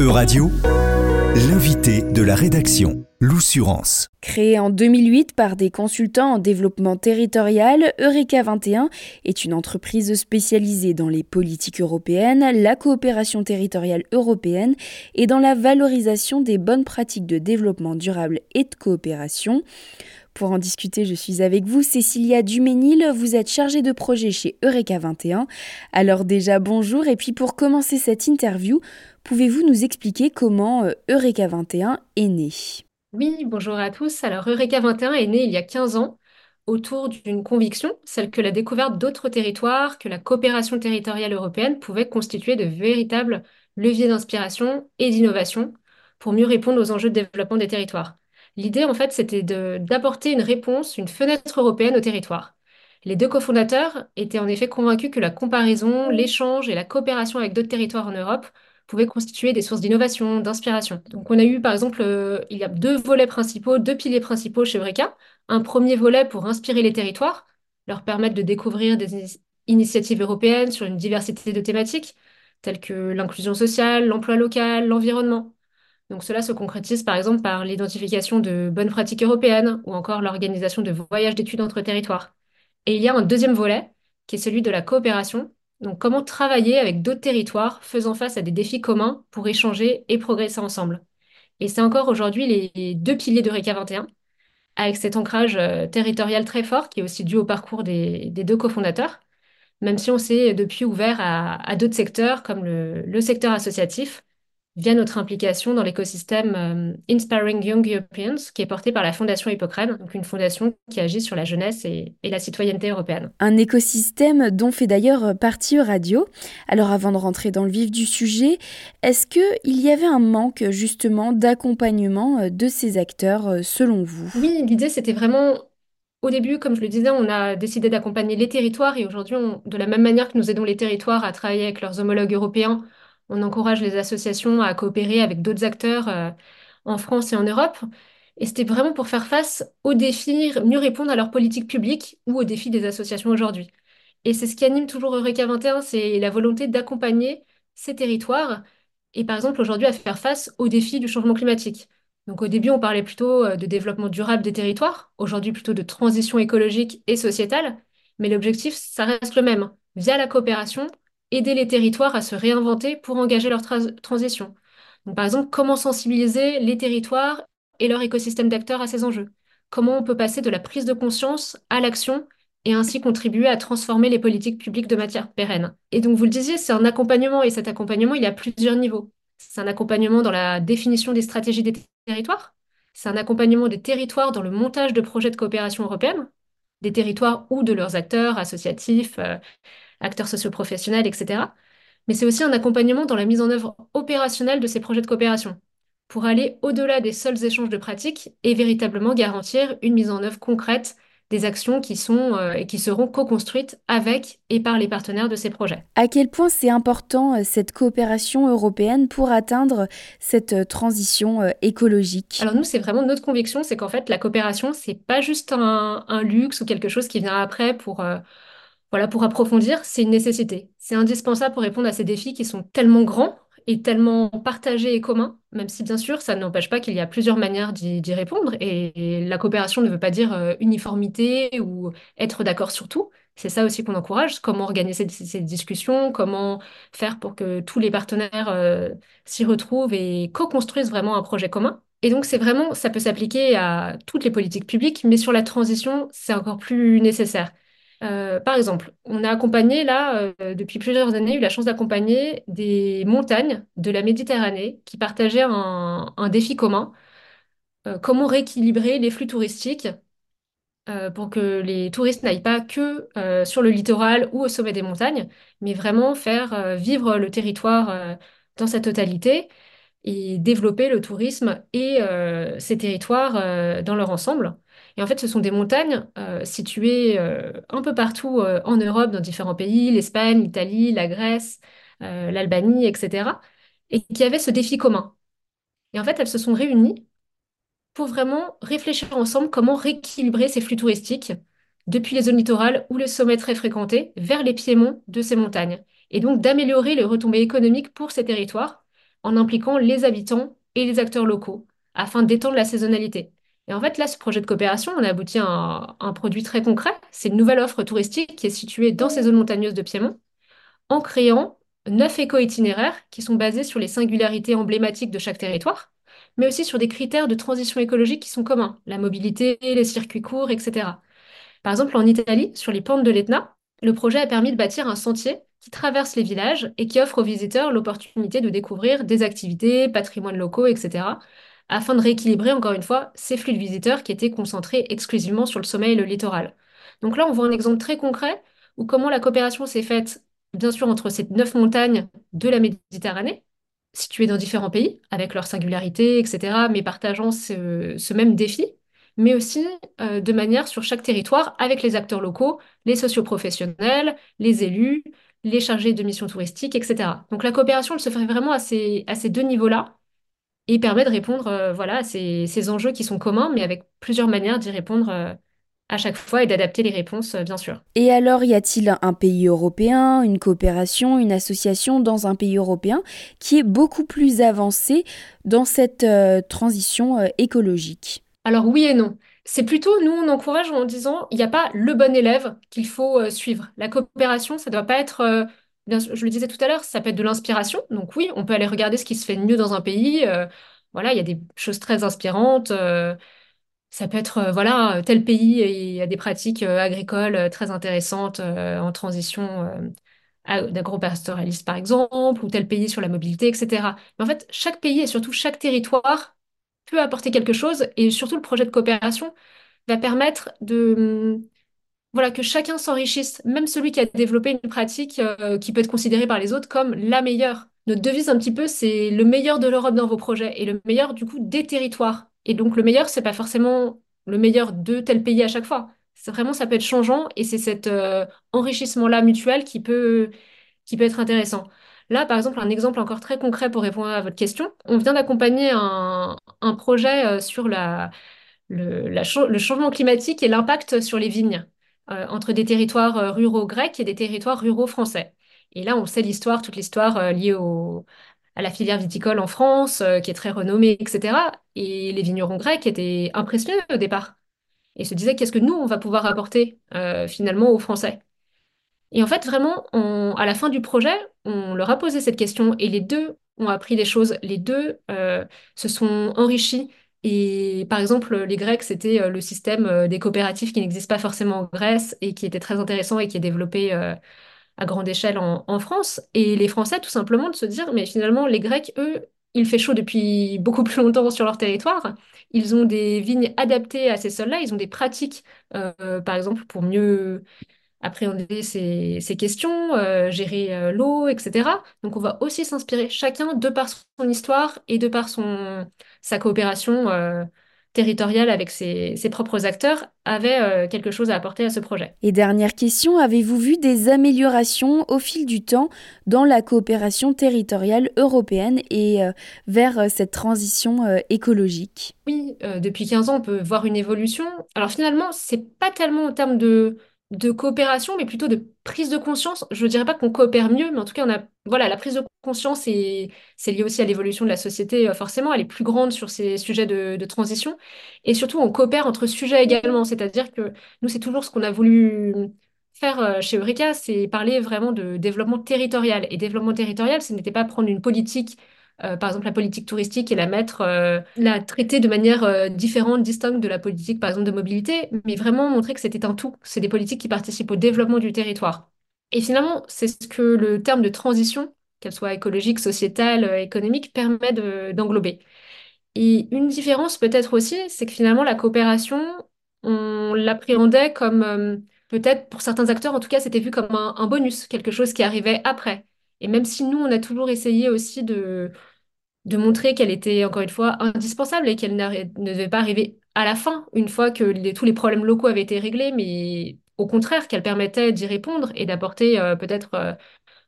E-Radio, l'invité de la rédaction, l'Oussurance. Créé en 2008 par des consultants en développement territorial, Eureka 21 est une entreprise spécialisée dans les politiques européennes, la coopération territoriale européenne et dans la valorisation des bonnes pratiques de développement durable et de coopération. Pour en discuter, je suis avec vous, Cécilia Duménil. Vous êtes chargée de projet chez Eureka 21. Alors déjà, bonjour. Et puis pour commencer cette interview, pouvez-vous nous expliquer comment euh, Eureka 21 est né? Oui, bonjour à tous. Alors Eureka 21 est né il y a 15 ans autour d'une conviction, celle que la découverte d'autres territoires, que la coopération territoriale européenne pouvait constituer de véritables leviers d'inspiration et d'innovation pour mieux répondre aux enjeux de développement des territoires. L'idée, en fait, c'était d'apporter une réponse, une fenêtre européenne au territoire. Les deux cofondateurs étaient en effet convaincus que la comparaison, l'échange et la coopération avec d'autres territoires en Europe pouvaient constituer des sources d'innovation, d'inspiration. Donc on a eu par exemple, euh, il y a deux volets principaux, deux piliers principaux chez Eureka. Un premier volet pour inspirer les territoires, leur permettre de découvrir des initiatives européennes sur une diversité de thématiques, telles que l'inclusion sociale, l'emploi local, l'environnement. Donc cela se concrétise par exemple par l'identification de bonnes pratiques européennes ou encore l'organisation de voyages d'études entre territoires. Et il y a un deuxième volet qui est celui de la coopération. Donc comment travailler avec d'autres territoires faisant face à des défis communs pour échanger et progresser ensemble? Et c'est encore aujourd'hui les deux piliers de RECA 21, avec cet ancrage euh, territorial très fort qui est aussi dû au parcours des, deux cofondateurs, même si on s'est depuis ouvert à, d'autres secteurs comme le secteur associatif via notre implication dans l'écosystème euh, Inspiring Young Europeans, qui est porté par la Fondation Hippocrène, donc une fondation qui agit sur la jeunesse et, la citoyenneté européenne. Un écosystème dont fait d'ailleurs partie Radio. Alors avant de rentrer dans le vif du sujet, est-ce qu'il y avait un manque justement d'accompagnement euh, de ces acteurs euh, selon vous? Oui, l'idée c'était vraiment au début, comme je le disais, on a décidé d'accompagner les territoires et aujourd'hui, de la même manière que nous aidons les territoires à travailler avec leurs homologues européens on encourage les associations à coopérer avec d'autres acteurs euh, en France et en Europe. Et c'était vraiment pour faire face aux défis, mieux répondre à leurs politiques publiques ou aux défis des associations aujourd'hui. Et c'est ce qui anime toujours Eureka 21, c'est la volonté d'accompagner ces territoires et par exemple aujourd'hui à faire face aux défis du changement climatique. Donc au début, on parlait plutôt euh, de développement durable des territoires, aujourd'hui plutôt de transition écologique et sociétale, mais l'objectif, ça reste le même, via la coopération, aider les territoires à se réinventer pour engager leur transition. par exemple, comment sensibiliser les territoires et leur écosystème d'acteurs à ces enjeux? Comment on peut passer de la prise de conscience à l'action et ainsi contribuer à transformer les politiques publiques de matière pérenne? Et donc, vous le disiez, c'est un accompagnement, et cet accompagnement, il y a plusieurs niveaux. C'est un accompagnement dans la définition des stratégies des territoires, c'est un accompagnement des territoires dans le montage de projets de coopération européenne, des territoires ou de leurs acteurs associatifs, euh, acteurs socioprofessionnels, etc. Mais c'est aussi un accompagnement dans la mise en œuvre opérationnelle de ces projets de coopération, pour aller au-delà des seuls échanges de pratiques et véritablement garantir une mise en œuvre concrète des actions qui sont euh, et qui seront co-construites avec et par les partenaires de ces projets. À quel point c'est important euh, cette coopération européenne pour atteindre cette euh, transition écologique? Alors nous, c'est vraiment notre conviction, c'est qu'en fait la coopération, c'est pas juste un, un, luxe ou quelque chose qui vient après pour voilà, pour approfondir, c'est une nécessité. C'est indispensable pour répondre à ces défis qui sont tellement grands et tellement partagés et communs, même si bien sûr, ça n'empêche pas qu'il y a plusieurs manières d'y répondre. Et, la coopération ne veut pas dire euh, uniformité ou être d'accord sur tout. C'est ça aussi qu'on encourage, comment organiser ces discussions, comment faire pour que tous les partenaires euh, s'y retrouvent et co-construisent vraiment un projet commun. Et donc, c'est vraiment, ça peut s'appliquer à toutes les politiques publiques, mais sur la transition, c'est encore plus nécessaire. Euh, par exemple, on a accompagné là, euh, depuis plusieurs années, eu la chance d'accompagner des montagnes de la Méditerranée qui partageaient un, défi commun. Euh, comment rééquilibrer les flux touristiques pour que les touristes n'aillent pas que sur le littoral ou au sommet des montagnes, mais vraiment faire vivre le territoire dans sa totalité et développer le tourisme et ces territoires dans leur ensemble. Et en fait, ce sont des montagnes euh, situées euh, un peu partout euh, en Europe, dans différents pays, l'Espagne, l'Italie, la Grèce, l'Albanie, etc. Et qui avaient ce défi commun. Et en fait, elles se sont réunies pour vraiment réfléchir ensemble comment rééquilibrer ces flux touristiques depuis les zones littorales ou les sommets très fréquentés vers les piémonts de ces montagnes. Et donc d'améliorer les retombées économiques pour ces territoires en impliquant les habitants et les acteurs locaux afin d'étendre la saisonnalité. Et en fait, là, ce projet de coopération, on a à un, un produit très concret. C'est une nouvelle offre touristique qui est située dans ces zones montagneuses de Piémont en créant neuf éco-itinéraires qui sont basés sur les singularités emblématiques de chaque territoire, mais aussi sur des critères de transition écologique qui sont communs, la mobilité, les circuits courts, etc. Par exemple, en Italie, sur les pentes de l'Etna, le projet a permis de bâtir un sentier qui traverse les villages et qui offre aux visiteurs l'opportunité de découvrir des activités, patrimoines locaux, etc., afin de rééquilibrer encore une fois ces flux de visiteurs qui étaient concentrés exclusivement sur le sommet et le littoral. Donc là, on voit un exemple très concret où comment la coopération s'est faite bien sûr entre ces neuf montagnes de la Méditerranée, situées dans différents pays, avec leurs singularités, etc., mais partageant ce, même défi, mais aussi euh, de manière sur chaque territoire, avec les acteurs locaux, les socioprofessionnels, les élus, les chargés de missions touristiques, etc. Donc la coopération, elle se fait vraiment à ces, à ces deux niveaux-là et permet de répondre euh, voilà, à ces, enjeux qui sont communs, mais avec plusieurs manières d'y répondre. Euh, à chaque fois et d'adapter les réponses, euh, bien sûr. Et alors, y a-t-il un pays européen, une coopération, une association dans un pays européen qui est beaucoup plus avancé dans cette transition écologique? Alors oui et non. C'est plutôt, nous, on encourage en disant, il n'y a pas le bon élève qu'il faut suivre. La coopération, ça ne doit pas être, je le disais tout à l'heure, ça peut être de l'inspiration. Donc oui, on peut aller regarder ce qui se fait de mieux dans un pays. voilà, il y a des choses très inspirantes. Ça peut être, euh, voilà, tel pays a des pratiques euh, agricoles euh, très intéressantes en transition d'agropastoralisme, par exemple, ou tel pays sur la mobilité, etc. Mais en fait, chaque pays et surtout chaque territoire peut apporter quelque chose, et surtout le projet de coopération va permettre de, voilà, que chacun s'enrichisse, même celui qui a développé une pratique qui peut être considérée par les autres comme la meilleure. Notre devise un petit peu, c'est le meilleur de l'Europe dans vos projets et le meilleur du coup des territoires. Et donc le meilleur, c'est pas forcément le meilleur de tel pays à chaque fois. Vraiment, ça peut être changeant et c'est cet euh, enrichissement-là mutuel qui peut, être intéressant. Là, par exemple, un exemple encore très concret pour répondre à votre question. On vient d'accompagner un, projet euh, sur le, changement climatique et l'impact sur les vignes euh, entre des territoires ruraux grecs et des territoires ruraux français. Et là, on sait l'histoire, toute l'histoire liée au, à la filière viticole en France, euh, qui est très renommée, etc. Et les vignerons grecs étaient impressionnés au départ et se disaient qu'est-ce que nous, on va pouvoir apporter euh, finalement aux Français? Et en fait, vraiment, à la fin du projet, on leur a posé cette question et les deux ont appris des choses. Les deux euh, se sont enrichis. Et par exemple, les Grecs, c'était le système des coopératives qui n'existe pas forcément en Grèce et qui était très intéressant et qui est développé à grande échelle en, France. Et les Français, tout simplement, de se dire, mais finalement, les Grecs, eux, il fait chaud depuis beaucoup plus longtemps sur leur territoire. Ils ont des vignes adaptées à ces sols-là. Ils ont des pratiques, euh, par exemple, pour mieux appréhender ces, questions, euh, gérer euh, l'eau, etc. Donc, on va aussi s'inspirer chacun de par son histoire et de par son, sa coopération territoriale avec ses, propres acteurs avait euh, quelque chose à apporter à ce projet. Et dernière question, avez-vous vu des améliorations au fil du temps dans la coopération territoriale européenne et euh, vers euh, cette transition écologique? Oui, depuis 15 ans, on peut voir une évolution. Alors finalement, c'est pas tellement en termes de de coopération, mais plutôt de prise de conscience. Je ne dirais pas qu'on coopère mieux, mais en tout cas, on a, voilà, la prise de conscience, et c'est lié aussi à l'évolution de la société, euh, forcément, elle est plus grande sur ces sujets de, transition. Et surtout, on coopère entre sujets également, c'est-à-dire que nous, c'est toujours ce qu'on a voulu faire euh, chez Eureka, c'est parler vraiment de développement territorial. Et développement territorial, ce n'était pas prendre une politique euh, par exemple la politique touristique et la mettre, euh, la traiter de manière euh, différente, distincte de la politique, par exemple, de mobilité, mais vraiment montrer que c'était un tout. C'est des politiques qui participent au développement du territoire. Et finalement, c'est ce que le terme de transition, qu'elle soit écologique, sociétale, économique, permet d'englober. et une différence peut-être aussi, c'est que finalement, la coopération, on l'appréhendait comme, peut-être pour certains acteurs, en tout cas, c'était vu comme un bonus, quelque chose qui arrivait après. Et même si nous, on a toujours essayé aussi de, de montrer qu'elle était, encore une fois, indispensable et qu'elle ne devait pas arriver à la fin, une fois que tous les problèmes locaux avaient été réglés, mais au contraire, qu'elle permettait d'y répondre et d'apporter euh, peut-être euh,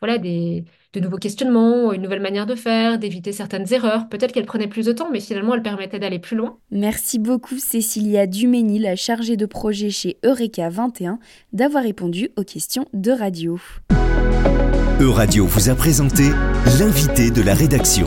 voilà, des, de nouveaux questionnements, une nouvelle manière de faire, d'éviter certaines erreurs. Peut-être qu'elle prenait plus de temps, mais finalement, elle permettait d'aller plus loin. Merci beaucoup, Cécilia Duménil, la chargée de projet chez Eureka 21, d'avoir répondu aux questions de radio. Euradio vous a présenté l'invité de la rédaction.